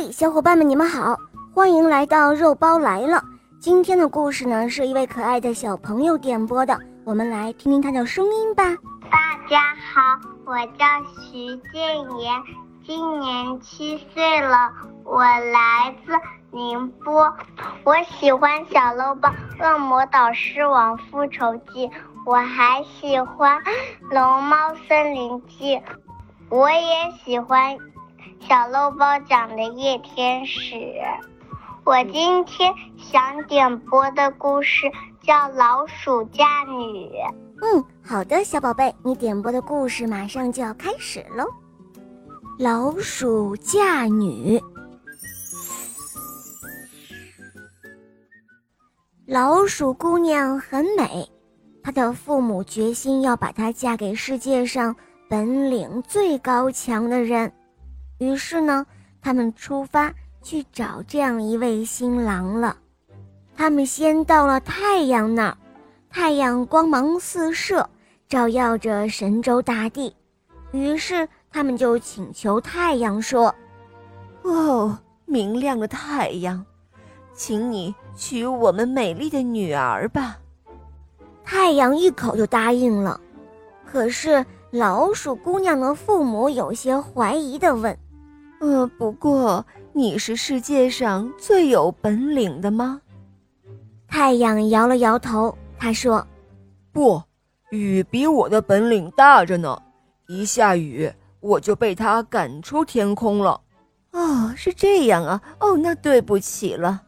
嘿，小伙伴们，你们好，欢迎来到肉包来了。今天的故事呢，是一位可爱的小朋友点播的，我们来听听他的声音吧。大家好，我叫徐建言，今年七岁了，我来自宁波，我喜欢《小肉包恶魔岛狮王复仇记》，我还喜欢《龙猫森林记》，我也喜欢。小肉包讲的夜天使，我今天想点播的故事叫《老鼠嫁女》。嗯，好的，小宝贝，你点播的故事马上就要开始喽。老鼠嫁女，老鼠姑娘很美，她的父母决心要把她嫁给世界上本领最高强的人。于是呢，他们出发去找这样一位新郎了。他们先到了太阳那儿，太阳光芒四射，照耀着神州大地。于是他们就请求太阳说：“哦，明亮的太阳，请你娶我们美丽的女儿吧。”太阳一口就答应了。可是老鼠姑娘的父母有些怀疑地问。呃，不过你是世界上最有本领的吗？太阳摇了摇头，他说：“不，雨比我的本领大着呢。一下雨，我就被它赶出天空了。”哦，是这样啊。哦，那对不起了。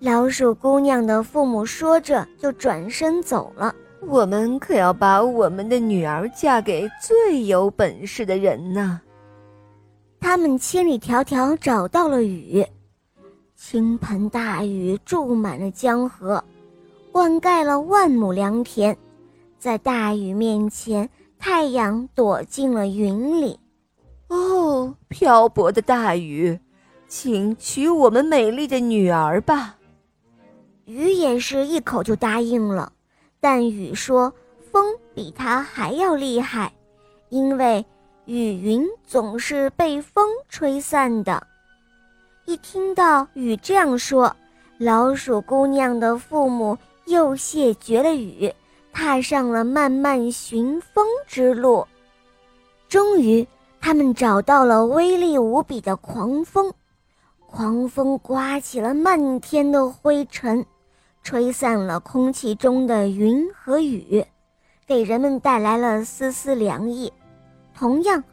老鼠姑娘的父母说着，就转身走了。我们可要把我们的女儿嫁给最有本事的人呢。他们千里迢迢找到了雨，倾盆大雨注满了江河，灌溉了万亩良田。在大雨面前，太阳躲进了云里。哦，漂泊的大雨，请娶我们美丽的女儿吧。雨也是一口就答应了，但雨说风比他还要厉害，因为。雨云总是被风吹散的。一听到雨这样说，老鼠姑娘的父母又谢绝了雨，踏上了漫漫寻风之路。终于，他们找到了威力无比的狂风。狂风刮起了漫天的灰尘，吹散了空气中的云和雨，给人们带来了丝丝凉意。同样，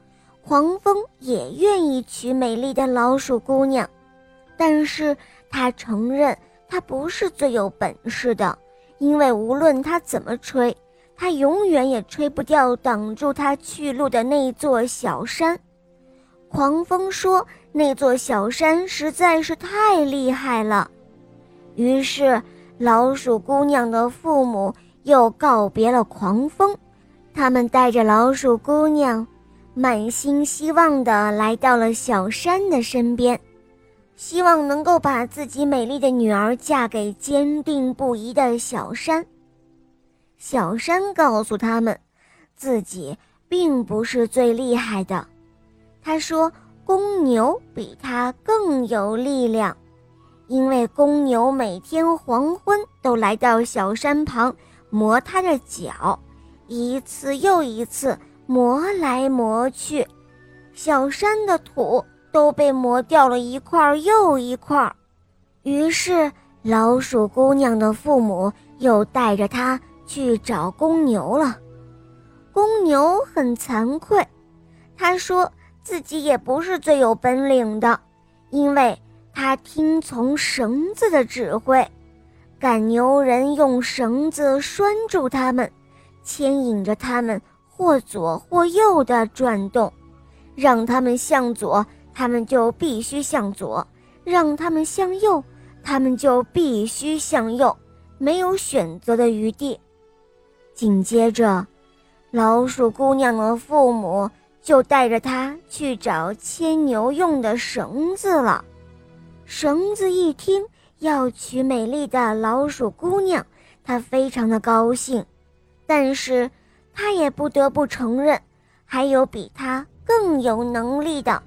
黄蜂也愿意娶美丽的老鼠姑娘，但是他承认他不是最有本事的，因为无论他怎么吹，他永远也吹不掉挡住他去路的那座小山。狂风说：“那座小山实在是太厉害了。”于是，老鼠姑娘的父母又告别了狂风，他们带着老鼠姑娘。满心希望地来到了小山的身边，希望能够把自己美丽的女儿嫁给坚定不移的小山。小山告诉他们，自己并不是最厉害的。他说，公牛比他更有力量，因为公牛每天黄昏都来到小山旁磨他的脚，一次又一次。磨来磨去，小山的土都被磨掉了一块又一块。于是，老鼠姑娘的父母又带着她去找公牛了。公牛很惭愧，他说自己也不是最有本领的，因为他听从绳子的指挥，赶牛人用绳子拴住他们，牵引着他们。或左或右的转动，让他们向左，他们就必须向左；让他们向右，他们就必须向右，没有选择的余地。紧接着，老鼠姑娘的父母就带着她去找牵牛用的绳子了。绳子一听要娶美丽的老鼠姑娘，她非常的高兴，但是。他也不得不承认，还有比他更有能力的。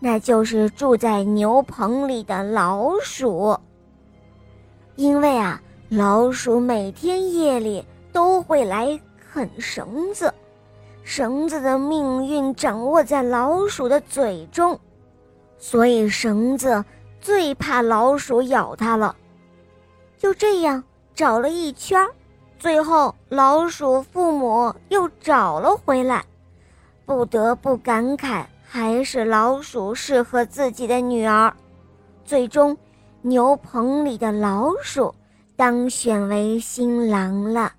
那就是住在牛棚里的老鼠。因为啊，老鼠每天夜里都会来啃绳子，绳子的命运掌握在老鼠的嘴中，所以绳子最怕老鼠咬它了。就这样找了一圈，最后老鼠父母又找了回来，不得不感慨。还是老鼠适合自己的女儿，最终，牛棚里的老鼠当选为新郎了。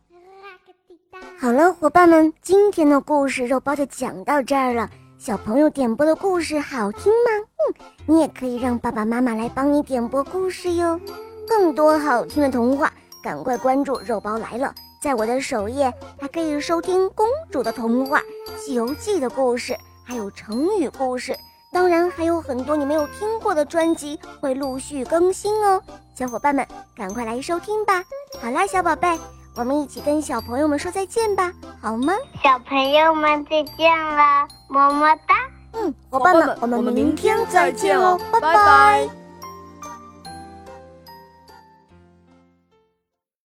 好了，伙伴们，今天的故事肉包就讲到这儿了。小朋友点播的故事好听吗？嗯，你也可以让爸爸妈妈来帮你点播故事哟。更多好听的童话，赶快关注肉包来了，在我的首页还可以收听公主的童话《西游记》的故事。还有成语故事，当然还有很多你没有听过的专辑会陆续更新哦，小伙伴们赶快来收听吧！好啦，小宝贝，我们一起跟小朋友们说再见吧，好吗？小朋友们再见了，么么哒！嗯，伙伴们，我们明天再见哦，拜拜。